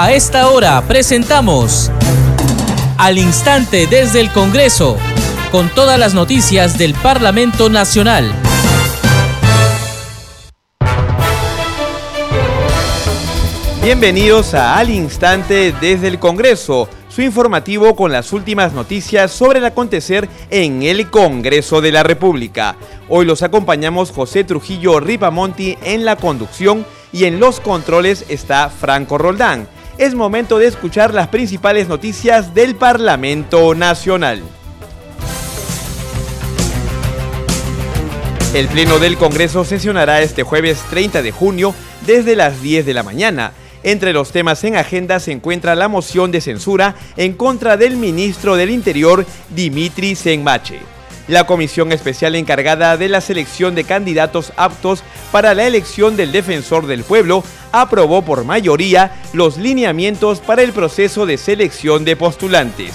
A esta hora presentamos Al Instante desde el Congreso, con todas las noticias del Parlamento Nacional. Bienvenidos a Al Instante desde el Congreso, su informativo con las últimas noticias sobre el acontecer en el Congreso de la República. Hoy los acompañamos José Trujillo Ripamonti en la conducción y en los controles está Franco Roldán. Es momento de escuchar las principales noticias del Parlamento Nacional. El Pleno del Congreso sesionará este jueves 30 de junio desde las 10 de la mañana. Entre los temas en agenda se encuentra la moción de censura en contra del ministro del Interior, Dimitri Senmache. La comisión especial encargada de la selección de candidatos aptos para la elección del defensor del pueblo aprobó por mayoría los lineamientos para el proceso de selección de postulantes.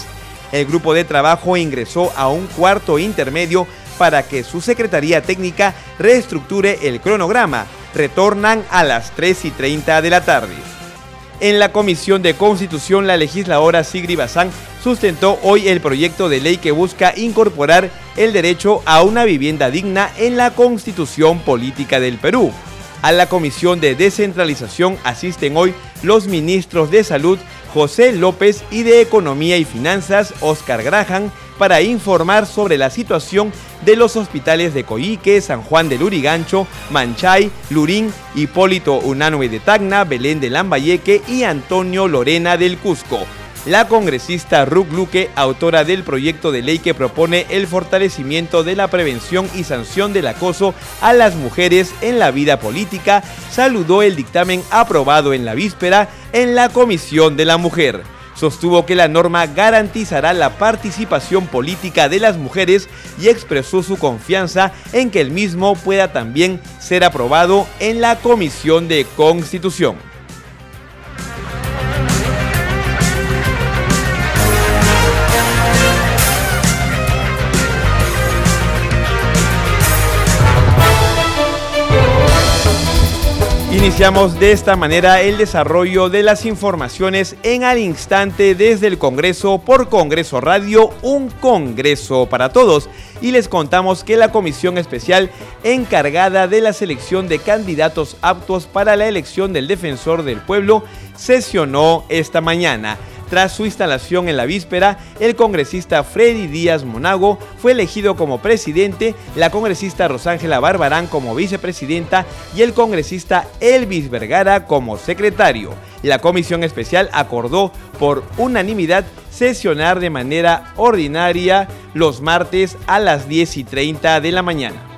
El grupo de trabajo ingresó a un cuarto intermedio para que su Secretaría Técnica reestructure el cronograma. Retornan a las 3 y 30 de la tarde. En la Comisión de Constitución, la legisladora Sigri Bazán sustentó hoy el proyecto de ley que busca incorporar el derecho a una vivienda digna en la Constitución Política del Perú. A la Comisión de Descentralización asisten hoy los ministros de Salud José López y de Economía y Finanzas Oscar Graham para informar sobre la situación de los hospitales de Coique, San Juan de Lurigancho, Manchay, Lurín, Hipólito Unanue de Tacna, Belén de Lambayeque y Antonio Lorena del Cusco. La congresista Ruth Luque, autora del proyecto de ley que propone el fortalecimiento de la prevención y sanción del acoso a las mujeres en la vida política, saludó el dictamen aprobado en la víspera en la Comisión de la Mujer sostuvo que la norma garantizará la participación política de las mujeres y expresó su confianza en que el mismo pueda también ser aprobado en la Comisión de Constitución. Iniciamos de esta manera el desarrollo de las informaciones en al instante desde el Congreso por Congreso Radio, un Congreso para todos. Y les contamos que la comisión especial encargada de la selección de candidatos aptos para la elección del defensor del pueblo sesionó esta mañana. Tras su instalación en la víspera, el congresista Freddy Díaz Monago fue elegido como presidente, la congresista Rosángela Barbarán como vicepresidenta y el congresista Elvis Vergara como secretario. La comisión especial acordó por unanimidad sesionar de manera ordinaria los martes a las 10 y 30 de la mañana.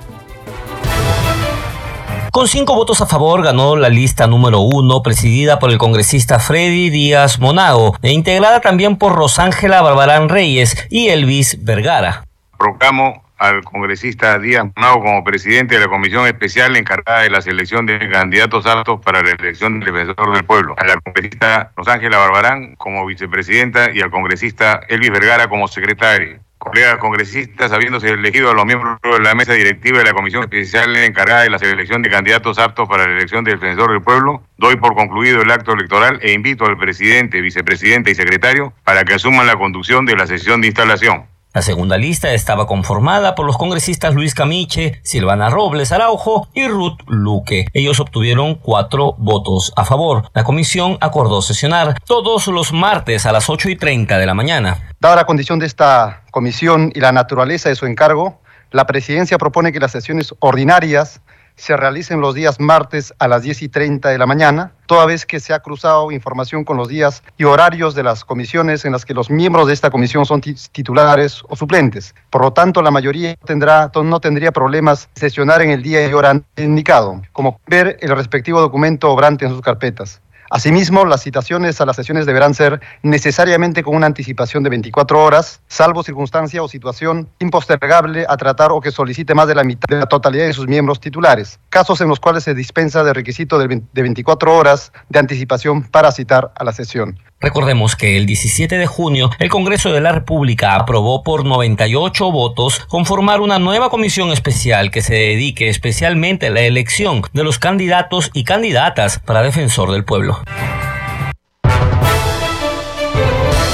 Con cinco votos a favor ganó la lista número uno, presidida por el congresista Freddy Díaz Monago, e integrada también por Rosángela Barbarán Reyes y Elvis Vergara. Proclamo al congresista Díaz Monago como presidente de la comisión especial encargada de la selección de candidatos aptos para la elección del defensor del pueblo, a la congresista Rosángela Barbarán como vicepresidenta y al congresista Elvis Vergara como secretario colegas congresistas, habiéndose elegido a los miembros de la mesa directiva de la Comisión Especial encargada de la selección de candidatos aptos para la elección del defensor del pueblo, doy por concluido el acto electoral e invito al presidente, vicepresidente y secretario para que asuman la conducción de la sesión de instalación. La segunda lista estaba conformada por los congresistas Luis Camiche, Silvana Robles Araujo y Ruth Luque. Ellos obtuvieron cuatro votos a favor. La comisión acordó sesionar todos los martes a las 8 y 30 de la mañana. Dada la condición de esta comisión y la naturaleza de su encargo, la presidencia propone que las sesiones ordinarias se realicen los días martes a las 10 y 30 de la mañana, toda vez que se ha cruzado información con los días y horarios de las comisiones en las que los miembros de esta comisión son titulares o suplentes. Por lo tanto, la mayoría tendrá, no tendría problemas sesionar en el día y hora indicado, como ver el respectivo documento obrante en sus carpetas. Asimismo, las citaciones a las sesiones deberán ser necesariamente con una anticipación de 24 horas, salvo circunstancia o situación impostergable a tratar o que solicite más de la mitad de la totalidad de sus miembros titulares, casos en los cuales se dispensa de requisito de 24 horas de anticipación para citar a la sesión. Recordemos que el 17 de junio el Congreso de la República aprobó por 98 votos conformar una nueva comisión especial que se dedique especialmente a la elección de los candidatos y candidatas para defensor del pueblo.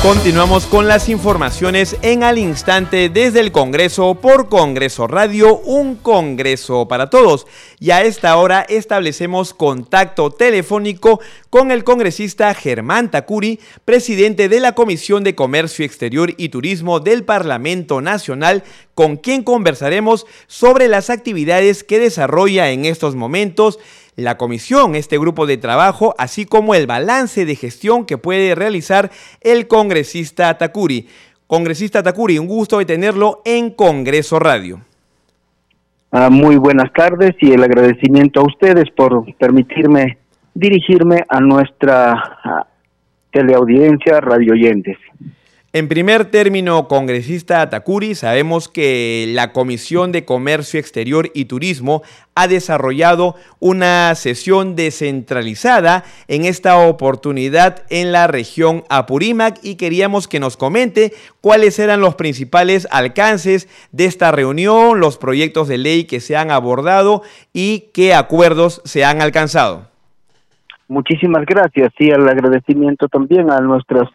Continuamos con las informaciones en al instante desde el Congreso por Congreso Radio, un Congreso para todos. Y a esta hora establecemos contacto telefónico con el congresista Germán Tacuri, presidente de la Comisión de Comercio Exterior y Turismo del Parlamento Nacional, con quien conversaremos sobre las actividades que desarrolla en estos momentos la comisión, este grupo de trabajo, así como el balance de gestión que puede realizar el congresista Takuri. Congresista Takuri, un gusto de tenerlo en Congreso Radio. Ah, muy buenas tardes y el agradecimiento a ustedes por permitirme dirigirme a nuestra teleaudiencia radio oyentes. En primer término, congresista Takuri, sabemos que la Comisión de Comercio Exterior y Turismo ha desarrollado una sesión descentralizada en esta oportunidad en la región Apurímac y queríamos que nos comente cuáles eran los principales alcances de esta reunión, los proyectos de ley que se han abordado y qué acuerdos se han alcanzado. Muchísimas gracias y el agradecimiento también a nuestras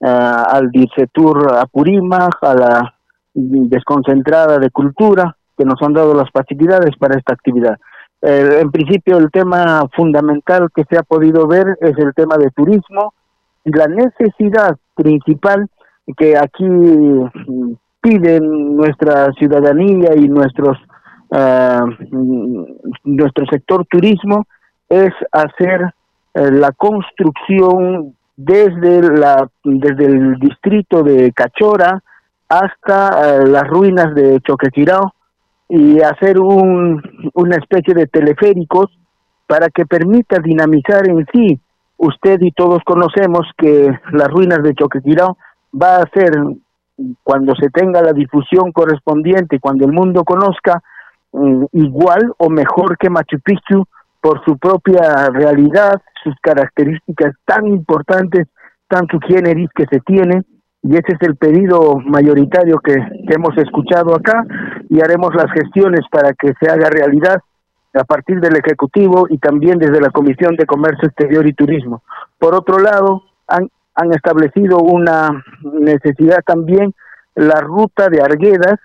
al Dicetur Apurímac, a la desconcentrada de cultura, que nos han dado las facilidades para esta actividad. Eh, en principio, el tema fundamental que se ha podido ver es el tema de turismo la necesidad principal que aquí piden nuestra ciudadanía y nuestros uh, nuestro sector turismo es hacer uh, la construcción desde, la, desde el distrito de Cachora hasta eh, las ruinas de Choquequirao y hacer un, una especie de teleféricos para que permita dinamizar en sí. Usted y todos conocemos que las ruinas de Choquequirao va a ser, cuando se tenga la difusión correspondiente, cuando el mundo conozca, mm, igual o mejor que Machu Picchu por su propia realidad, sus características tan importantes, tan subgéneris que se tiene, y ese es el pedido mayoritario que, hemos escuchado acá, y haremos las gestiones para que se haga realidad a partir del Ejecutivo y también desde la Comisión de Comercio Exterior y Turismo. Por otro lado, han establecido una necesidad también la ruta de Arguedas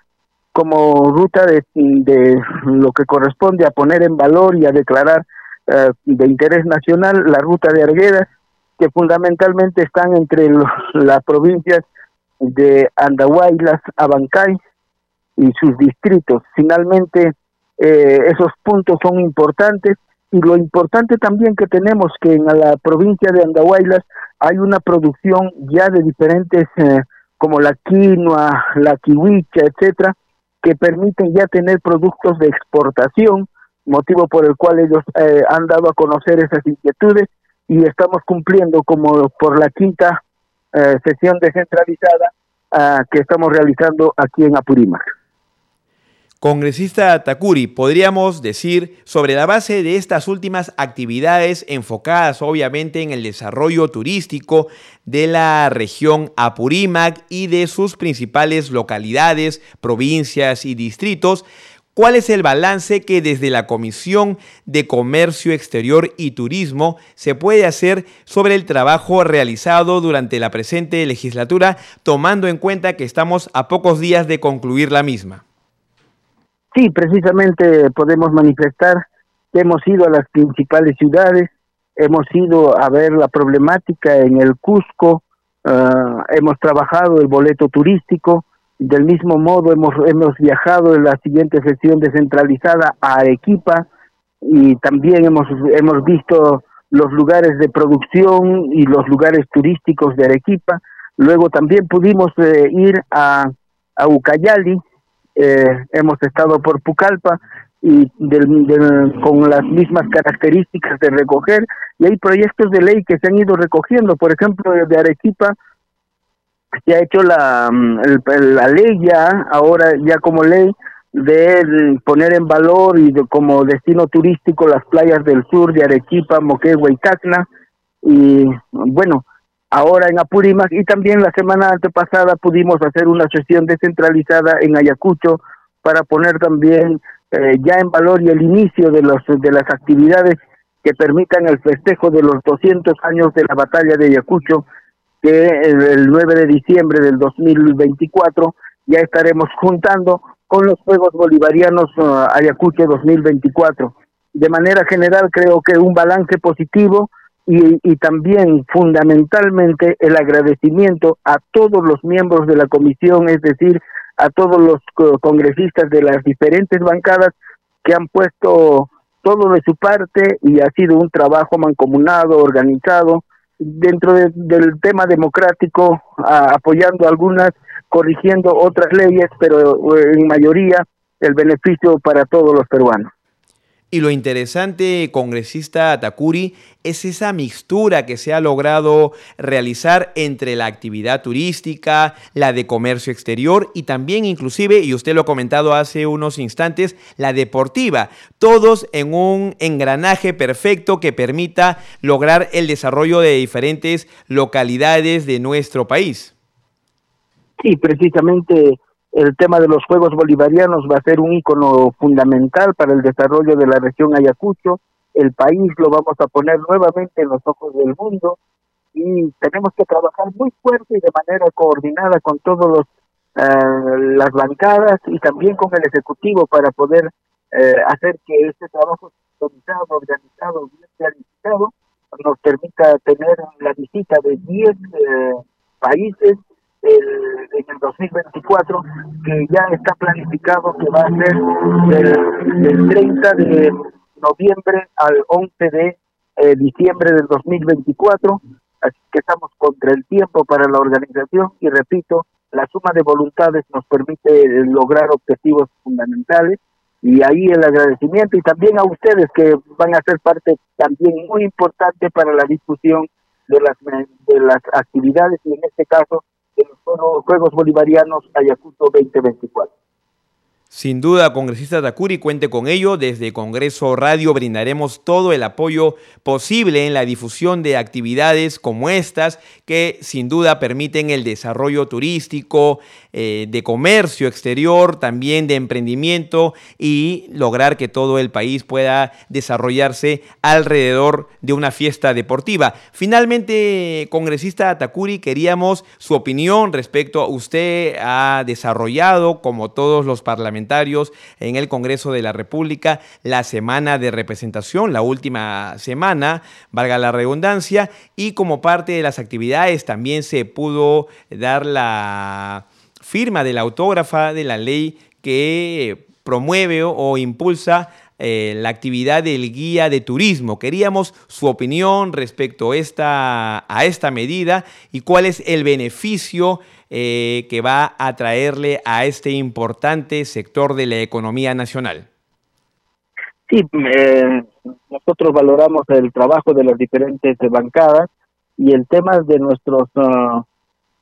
como ruta de, de lo que corresponde a poner en valor y a declarar eh, de interés nacional la ruta de Arguedas, que fundamentalmente están entre las provincias de Andahuaylas, Abancay y sus distritos. Finalmente, eh, esos puntos son importantes y lo importante también que tenemos que en la provincia de Andahuaylas hay una producción ya de diferentes eh, como la quinoa, la kiwicha, etcétera, que permiten ya tener productos de exportación motivo por el cual ellos eh, han dado a conocer esas inquietudes y estamos cumpliendo como por la quinta eh, sesión descentralizada uh, que estamos realizando aquí en Apurímac. Congresista Takuri, podríamos decir sobre la base de estas últimas actividades enfocadas obviamente en el desarrollo turístico de la región Apurímac y de sus principales localidades, provincias y distritos, ¿Cuál es el balance que desde la Comisión de Comercio Exterior y Turismo se puede hacer sobre el trabajo realizado durante la presente legislatura, tomando en cuenta que estamos a pocos días de concluir la misma? Sí, precisamente podemos manifestar que hemos ido a las principales ciudades, hemos ido a ver la problemática en el Cusco, uh, hemos trabajado el boleto turístico, del mismo modo hemos, hemos viajado en la siguiente sesión descentralizada a Arequipa y también hemos, hemos visto los lugares de producción y los lugares turísticos de Arequipa. Luego también pudimos eh, ir a, a Ucayali, eh, hemos estado por Pucallpa y del, con las mismas características de recoger y hay proyectos de ley que se han ido recogiendo, por ejemplo, de Arequipa se ha hecho la, mm, la ley ya, ahora ya como ley, de poner en valor y como destino turístico las playas del sur de Arequipa, Moquegua y Tacna. Y bueno, ahora en Apurímac y también la semana antepasada pudimos hacer una sesión descentralizada en Ayacucho para poner también eh, ya en valor y el inicio de, los, de las actividades que permitan el festejo de los 200 años de la batalla de Ayacucho que el 9 de diciembre del 2024 ya estaremos juntando con los Juegos Bolivarianos uh, Ayacucho 2024. De manera general creo que un balance positivo y, y, también fundamentalmente el agradecimiento a todos los miembros de la comisión, es decir, a todos los congresistas de las diferentes bancadas que han puesto todo de su parte y ha sido un trabajo mancomunado, organizado, dentro del tema democrático, apoyando algunas, corrigiendo otras leyes, pero eh, en mayoría el beneficio para todos los peruanos. Y lo interesante, congresista Takuri, es esa mixtura que se ha logrado realizar entre la actividad turística, la de comercio exterior y también inclusive, y usted lo ha comentado hace unos instantes, la deportiva. Todos en un engranaje perfecto que permita lograr el desarrollo de diferentes localidades de nuestro país. Sí, precisamente el tema de los Juegos Bolivarianos va a ser un ícono fundamental para el desarrollo de la región Ayacucho. El país lo vamos a poner nuevamente en los ojos del mundo y tenemos que trabajar muy fuerte y de manera coordinada con todos los eh, las bancadas y también con el ejecutivo para poder eh, hacer que este trabajo organizado, organizado, bien realizado, nos permita tener la visita de 10 eh, países el, en el 2024, que ya está planificado que va a ser del, 30 de noviembre al 11 de eh, diciembre del 2024. Así que estamos contra el tiempo para la organización y repito, la suma de voluntades nos permite lograr objetivos fundamentales y ahí el agradecimiento y también a ustedes que van a ser parte también muy importante para la discusión de las de las actividades y en este caso de los Juegos Bolivarianos Ayacucho 2024. Sin duda, congresista Takuri, cuente con ello. Desde Congreso Radio brindaremos todo el apoyo posible en la difusión de actividades como estas que sin duda permiten el desarrollo turístico, eh, de comercio exterior, también de emprendimiento y lograr que todo el país pueda desarrollarse alrededor de una fiesta deportiva. Finalmente, congresista Takuri, queríamos su opinión respecto a usted ha desarrollado, como todos los parlamentarios, en el Congreso de la República la semana de representación, la última semana, valga la redundancia, y como parte de las actividades también se pudo dar la firma de la autógrafa de la ley que promueve o impulsa eh, la actividad del guía de turismo. Queríamos su opinión respecto esta, a esta medida y cuál es el beneficio eh, que va a traerle a este importante sector de la economía nacional. Sí, eh, nosotros valoramos el trabajo de las diferentes bancadas y el tema de nuestros uh,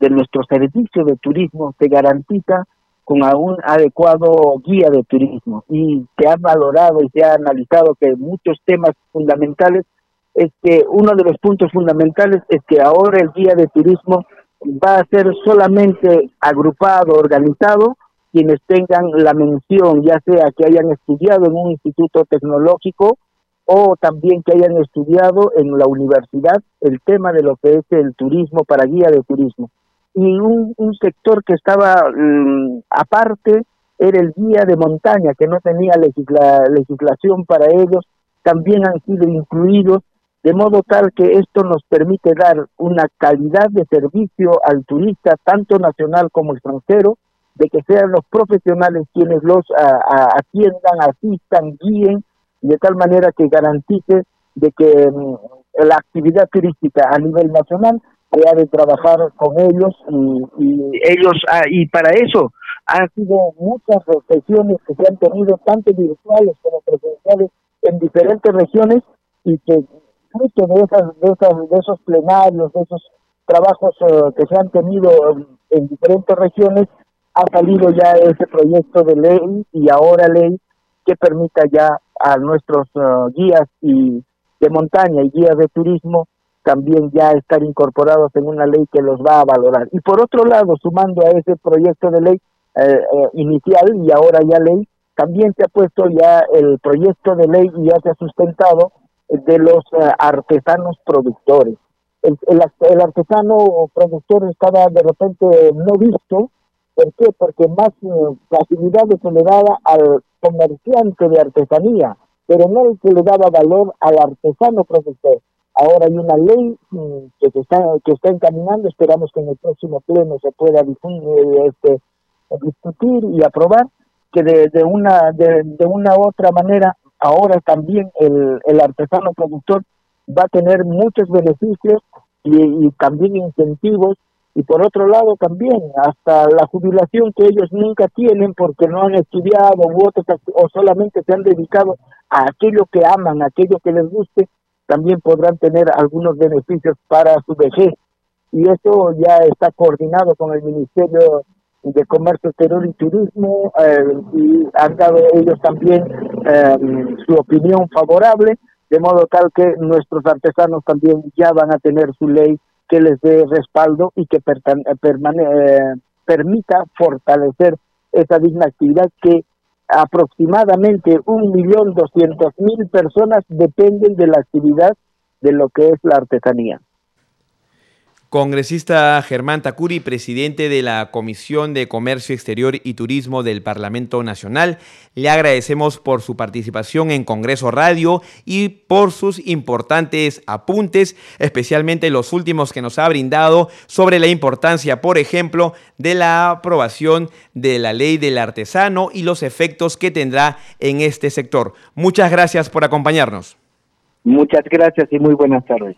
de nuestro servicio de turismo se garantiza con un adecuado guía de turismo y se ha valorado y se ha analizado que muchos temas fundamentales es que uno de los puntos fundamentales es que ahora el guía de turismo va a ser solamente agrupado, organizado, quienes tengan la mención, ya sea que hayan estudiado en un instituto tecnológico o también que hayan estudiado en la universidad el tema de lo que es el turismo para guía de turismo. Y un, sector que estaba mm, aparte era el guía de montaña, que no tenía legislación para ellos, también han sido incluidos de modo tal que esto nos permite dar una calidad de servicio al turista, tanto nacional como extranjero, de que sean los profesionales quienes los atiendan, asistan, guíen, de tal manera que garantice de que mm, la actividad turística a nivel nacional ha de trabajar con ellos y, ellos ah, y para eso han sido muchas reflexiones que se han tenido tanto virtuales como presenciales en diferentes regiones y que fruto de, esas, de, esas, de esos plenarios, de esos trabajos eh, que se han tenido en, diferentes regiones, ha salido ya ese proyecto de ley y ahora ley que permita ya a nuestros eh, guías y de montaña y guías de turismo también ya estar incorporados en una ley que los va a valorar. Y por otro lado, sumando a ese proyecto de ley eh, inicial y ahora ya ley, también se ha puesto ya el proyecto de ley y ya se ha sustentado de los eh, artesanos productores. el, el, artesano productor estaba de repente no visto. ¿Por qué? Porque más eh, facilidades se le daba al comerciante de artesanía, pero no el que le daba valor al artesano productor. Ahora hay una ley mm, que se está que está encaminando, esperamos que en el próximo pleno se pueda este, discutir y aprobar que de, de una de, de, una u otra manera ahora también el, el artesano productor va a tener muchos beneficios y, también incentivos. Y por otro lado también hasta la jubilación que ellos nunca tienen porque no han estudiado u o solamente se han dedicado a aquello que aman, a aquello que les guste, también podrán tener algunos beneficios para su vejez. Y eso ya está coordinado con el Ministerio de Comercio Exterior y Turismo eh, y han dado ellos también eh, su opinión favorable de modo tal que nuestros artesanos también ya van a tener su ley que les dé respaldo y que eh, permita fortalecer esa digna actividad que aproximadamente un millón doscientos mil personas dependen de la actividad de lo que es la artesanía. Congresista Germán Tacuri, presidente de la Comisión de Comercio Exterior y Turismo del Parlamento Nacional, le agradecemos por su participación en Congreso Radio y por sus importantes apuntes, especialmente los últimos que nos ha brindado sobre la importancia, por ejemplo, de la aprobación de la ley del artesano y los efectos que tendrá en este sector. Muchas gracias por acompañarnos. Muchas gracias y muy buenas tardes.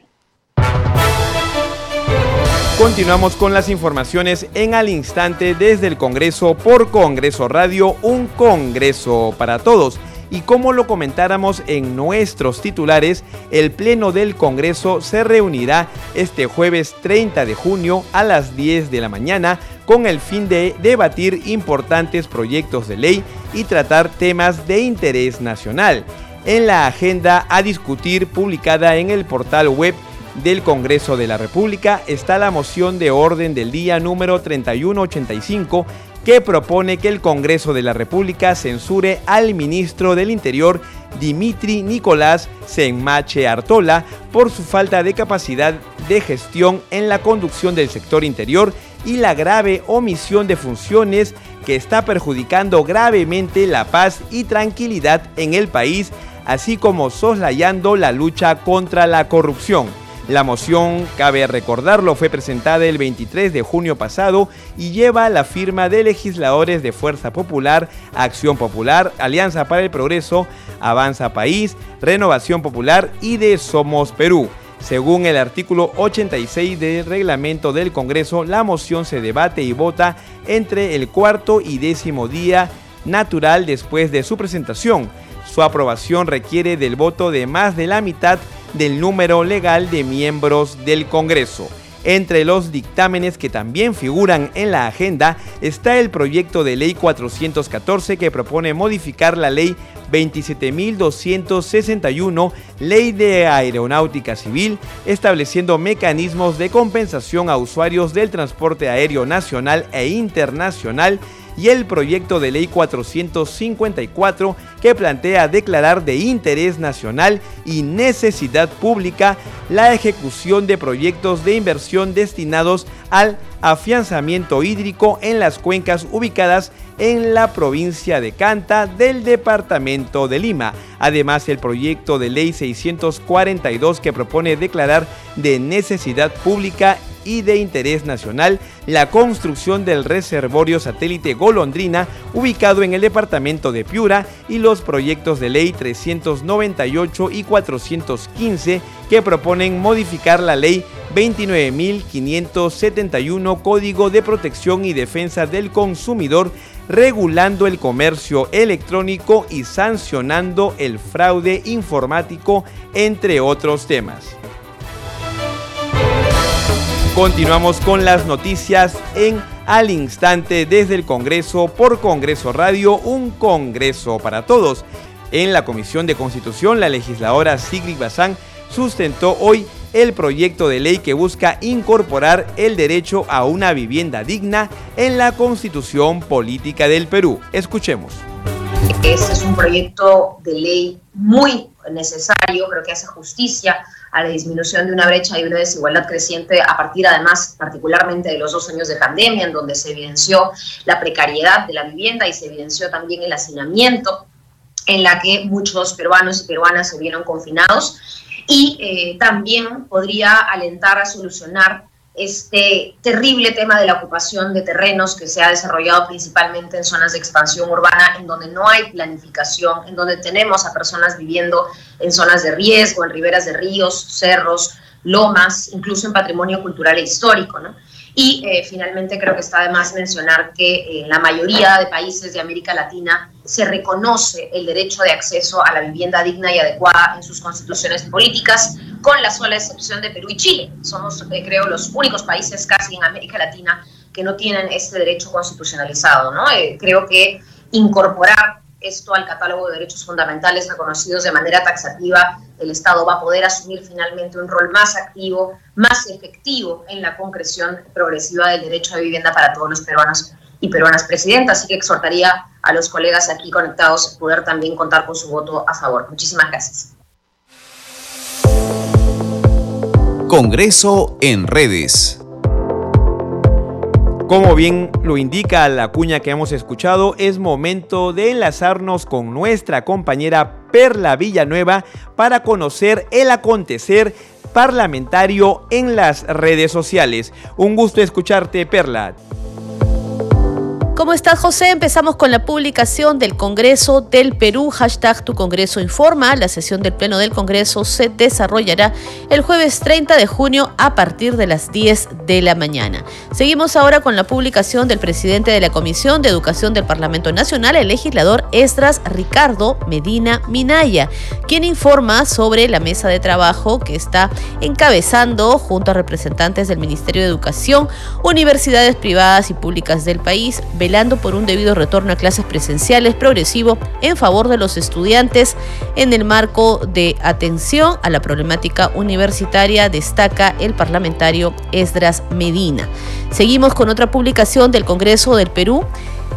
Continuamos con las informaciones en al instante desde el Congreso por Congreso Radio, un Congreso para todos. Y como lo comentáramos en nuestros titulares, el Pleno del Congreso se reunirá este jueves 30 de junio a las 10 de la mañana con el fin de debatir importantes proyectos de ley y tratar temas de interés nacional. En la agenda a discutir publicada en el portal web del Congreso de la República está la moción de orden del día número 3185 que propone que el Congreso de la República censure al ministro del Interior Dimitri Nicolás Senmache Artola por su falta de capacidad de gestión en la conducción del sector interior y la grave omisión de funciones que está perjudicando gravemente la paz y tranquilidad en el país, así como soslayando la lucha contra la corrupción. La moción, cabe recordarlo, fue presentada el 23 de junio pasado y lleva la firma de legisladores de Fuerza Popular, Acción Popular, Alianza para el Progreso, Avanza País, Renovación Popular y de Somos Perú. Según el artículo 86 del reglamento del Congreso, la moción se debate y vota entre el cuarto y décimo día natural después de su presentación. Su aprobación requiere del voto de más de la mitad del número legal de miembros del Congreso. Entre los dictámenes que también figuran en la agenda está el proyecto de ley 414 que propone modificar la ley 27.261, ley de aeronáutica civil, estableciendo mecanismos de compensación a usuarios del transporte aéreo nacional e internacional y el proyecto de ley 454 que plantea declarar de interés nacional y necesidad pública la ejecución de proyectos de inversión destinados al afianzamiento hídrico en las cuencas ubicadas en la provincia de Canta del departamento de Lima. Además, el proyecto de ley 642 que propone declarar de necesidad pública y de interés nacional la construcción del reservorio satélite Golondrina ubicado en el departamento de Piura y los proyectos de ley 398 y 415 que proponen modificar la ley 29.571 Código de Protección y Defensa del Consumidor regulando el comercio electrónico y sancionando el fraude informático, entre otros temas. Continuamos con las noticias en al instante desde el Congreso por Congreso Radio, un Congreso para todos. En la Comisión de Constitución, la legisladora Sigrid Bazán sustentó hoy el proyecto de ley que busca incorporar el derecho a una vivienda digna en la Constitución Política del Perú. Escuchemos. Ese es un proyecto de ley muy necesario, creo que hace justicia a la disminución de una brecha y una desigualdad creciente a partir además particularmente de los dos años de pandemia, en donde se evidenció la precariedad de la vivienda y se evidenció también el hacinamiento en la que muchos peruanos y peruanas se vieron confinados. Y eh, también podría alentar a solucionar este terrible tema de la ocupación de terrenos que se ha desarrollado principalmente en zonas de expansión urbana, en donde no hay planificación, en donde tenemos a personas viviendo en zonas de riesgo, en riberas de ríos, cerros, lomas, incluso en patrimonio cultural e histórico. ¿no? Y eh, finalmente creo que está de más mencionar que en la mayoría de países de América Latina se reconoce el derecho de acceso a la vivienda digna y adecuada en sus constituciones políticas, con la sola excepción de Perú y Chile. Somos, eh, creo, los únicos países casi en América Latina que no tienen este derecho constitucionalizado. ¿no? Eh, creo que incorporar esto al catálogo de derechos fundamentales reconocidos de manera taxativa, el Estado va a poder asumir finalmente un rol más activo, más efectivo en la concreción progresiva del derecho a vivienda para todos los peruanos y peruanas presidentas. Así que exhortaría a los colegas aquí conectados a poder también contar con su voto a favor. Muchísimas gracias. Congreso en redes. Como bien lo indica la cuña que hemos escuchado, es momento de enlazarnos con nuestra compañera Perla Villanueva para conocer el acontecer parlamentario en las redes sociales. Un gusto escucharte, Perla. ¿Cómo estás, José? Empezamos con la publicación del Congreso del Perú, hashtag Tu Congreso Informa. La sesión del Pleno del Congreso se desarrollará el jueves 30 de junio a partir de las 10 de la mañana. Seguimos ahora con la publicación del presidente de la Comisión de Educación del Parlamento Nacional, el legislador Estras Ricardo Medina Minaya, quien informa sobre la mesa de trabajo que está encabezando junto a representantes del Ministerio de Educación, universidades privadas y públicas del país, velando por un debido retorno a clases presenciales progresivo en favor de los estudiantes en el marco de atención a la problemática universitaria, destaca el parlamentario Esdras Medina. Seguimos con otra publicación del Congreso del Perú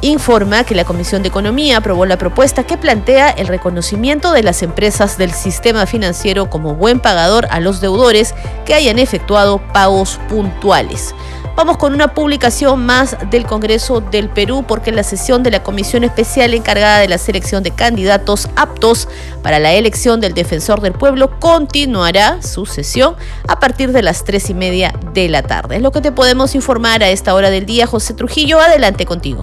informa que la Comisión de Economía aprobó la propuesta que plantea el reconocimiento de las empresas del sistema financiero como buen pagador a los deudores que hayan efectuado pagos puntuales. Vamos con una publicación más del Congreso del Perú porque la sesión de la Comisión Especial encargada de la selección de candidatos aptos para la elección del Defensor del Pueblo continuará su sesión a partir de las tres y media de la tarde. Es lo que te podemos informar a esta hora del día. José Trujillo, adelante contigo.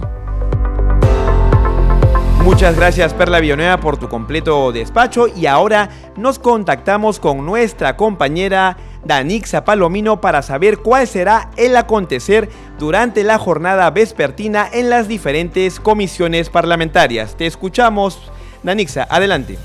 Muchas gracias Perla Villanueva por tu completo despacho y ahora nos contactamos con nuestra compañera Danixa Palomino para saber cuál será el acontecer durante la jornada vespertina en las diferentes comisiones parlamentarias. Te escuchamos, Danixa, adelante.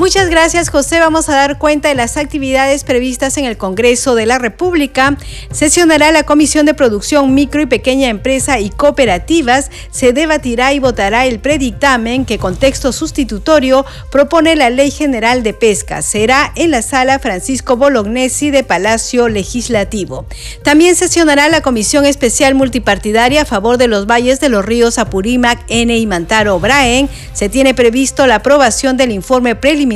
Muchas gracias José. Vamos a dar cuenta de las actividades previstas en el Congreso de la República. Sesionará la Comisión de Producción Micro y Pequeña Empresa y Cooperativas. Se debatirá y votará el predictamen que con texto sustitutorio propone la Ley General de Pesca. Será en la sala Francisco Bolognesi de Palacio Legislativo. También sesionará la Comisión Especial Multipartidaria a favor de los valles de los ríos Apurímac, N y Mantaro Braen. Se tiene previsto la aprobación del informe preliminar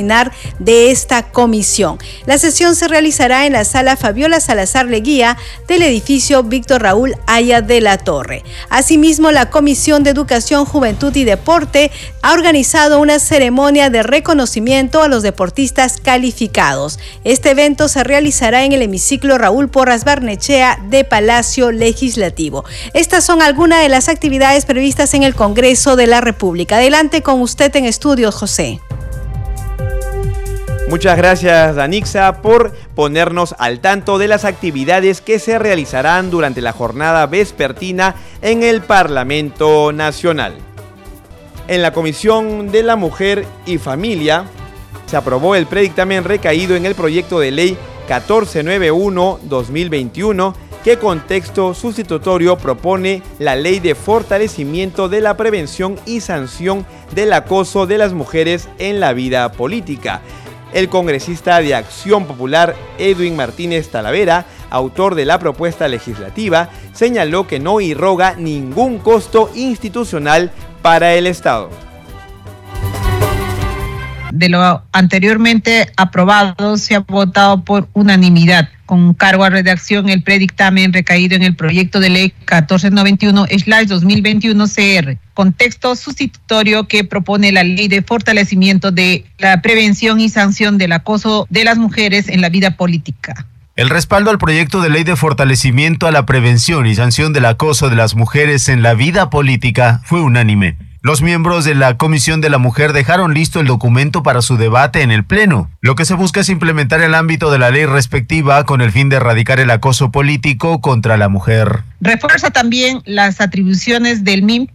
de esta comisión. La sesión se realizará en la sala Fabiola Salazar Leguía del edificio Víctor Raúl Aya de la Torre. Asimismo, la Comisión de Educación, Juventud y Deporte ha organizado una ceremonia de reconocimiento a los deportistas calificados. Este evento se realizará en el hemiciclo Raúl Porras Barnechea de Palacio Legislativo. Estas son algunas de las actividades previstas en el Congreso de la República. Adelante con usted en estudios, José. Muchas gracias Danixa por ponernos al tanto de las actividades que se realizarán durante la jornada vespertina en el Parlamento Nacional. En la Comisión de la Mujer y Familia se aprobó el predictamen recaído en el proyecto de ley 1491-2021 que con texto sustitutorio propone la ley de fortalecimiento de la prevención y sanción del acoso de las mujeres en la vida política el congresista de Acción Popular Edwin Martínez Talavera, autor de la propuesta legislativa, señaló que no irroga ningún costo institucional para el Estado. de lo anteriormente aprobado se ha votado por unanimidad con cargo a redacción el predictamen recaído en el proyecto de ley 1491-2021 CR, contexto sustitutorio que propone la ley de fortalecimiento de la prevención y sanción del acoso de las mujeres en la vida política. El respaldo al proyecto de ley de fortalecimiento a la prevención y sanción del acoso de las mujeres en la vida política fue unánime. Los miembros de la Comisión de la Mujer dejaron listo el documento para su debate en el Pleno. Lo que se busca es implementar el ámbito de la ley respectiva con el fin de erradicar el acoso político contra la mujer. Refuerza también las atribuciones del MIM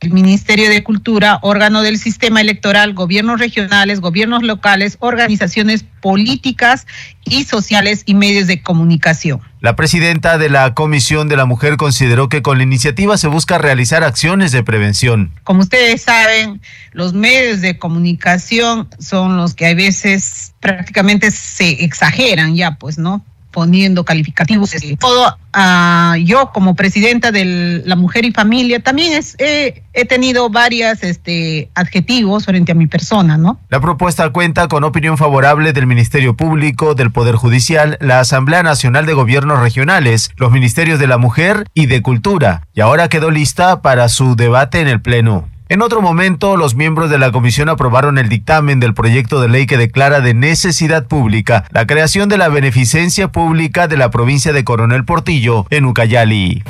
el Ministerio de Cultura, órgano del sistema electoral, gobiernos regionales, gobiernos locales, organizaciones políticas y sociales y medios de comunicación. La presidenta de la Comisión de la Mujer consideró que con la iniciativa se busca realizar acciones de prevención. Como ustedes saben, los medios de comunicación son los que a veces prácticamente se exageran ya, pues, ¿no? Poniendo calificativos. Todo uh, yo como presidenta de la mujer y familia también es, he tenido varios este, adjetivos frente a mi persona, ¿no? La propuesta cuenta con opinión favorable del Ministerio Público, del Poder Judicial, la Asamblea Nacional de Gobiernos Regionales, los Ministerios de la Mujer y de Cultura, y ahora quedó lista para su debate en el Pleno. En otro momento, los miembros de la comisión aprobaron el dictamen del proyecto de ley que declara de necesidad pública la creación de la beneficencia pública de la provincia de Coronel Portillo en Ucayali.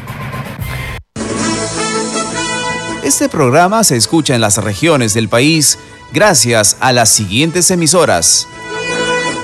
Este programa se escucha en las regiones del país gracias a las siguientes emisoras.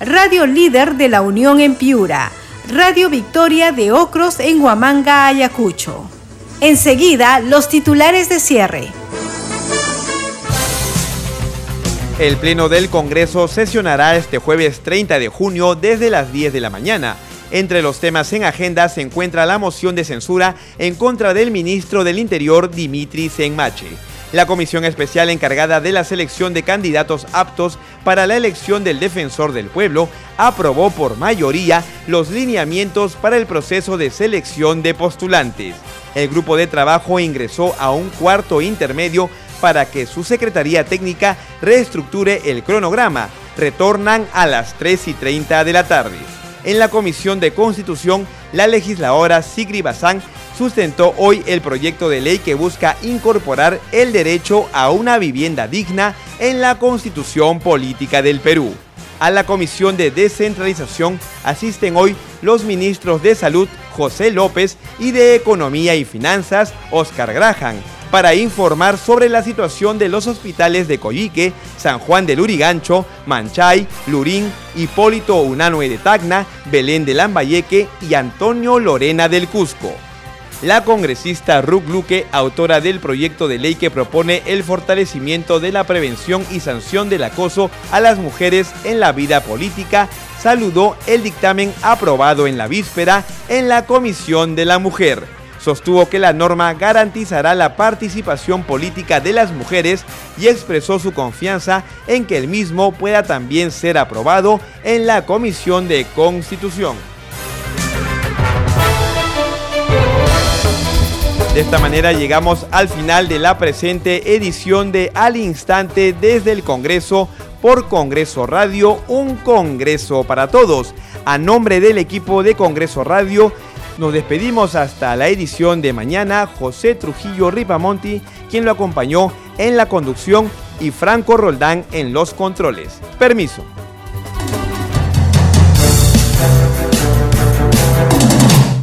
Radio Líder de la Unión en Piura, Radio Victoria de Ocros en Huamanga, Ayacucho. Enseguida, los titulares de cierre. El Pleno del Congreso sesionará este jueves 30 de junio desde las 10 de la mañana. Entre los temas en agenda se encuentra la moción de censura en contra del ministro del Interior Dimitri Senmache. La comisión especial encargada de la selección de candidatos aptos para la elección del defensor del pueblo aprobó por mayoría los lineamientos para el proceso de selección de postulantes. El grupo de trabajo ingresó a un cuarto intermedio para que su Secretaría Técnica reestructure el cronograma. Retornan a las 3 y 30 de la tarde. En la Comisión de Constitución, la legisladora Sigri Bazán sustentó hoy el proyecto de ley que busca incorporar el derecho a una vivienda digna en la constitución política del Perú. A la Comisión de Descentralización asisten hoy los ministros de Salud José López y de Economía y Finanzas Oscar Graham para informar sobre la situación de los hospitales de Coyique, San Juan del Urigancho, Manchay, Lurín, Hipólito Unanue de Tacna, Belén de Lambayeque y Antonio Lorena del Cusco. La congresista Ruth Luque, autora del proyecto de ley que propone el fortalecimiento de la prevención y sanción del acoso a las mujeres en la vida política, saludó el dictamen aprobado en la víspera en la Comisión de la Mujer. Sostuvo que la norma garantizará la participación política de las mujeres y expresó su confianza en que el mismo pueda también ser aprobado en la Comisión de Constitución. De esta manera llegamos al final de la presente edición de Al Instante desde el Congreso por Congreso Radio, un Congreso para todos. A nombre del equipo de Congreso Radio, nos despedimos hasta la edición de mañana. José Trujillo Ripamonti, quien lo acompañó en la conducción, y Franco Roldán en los controles. Permiso.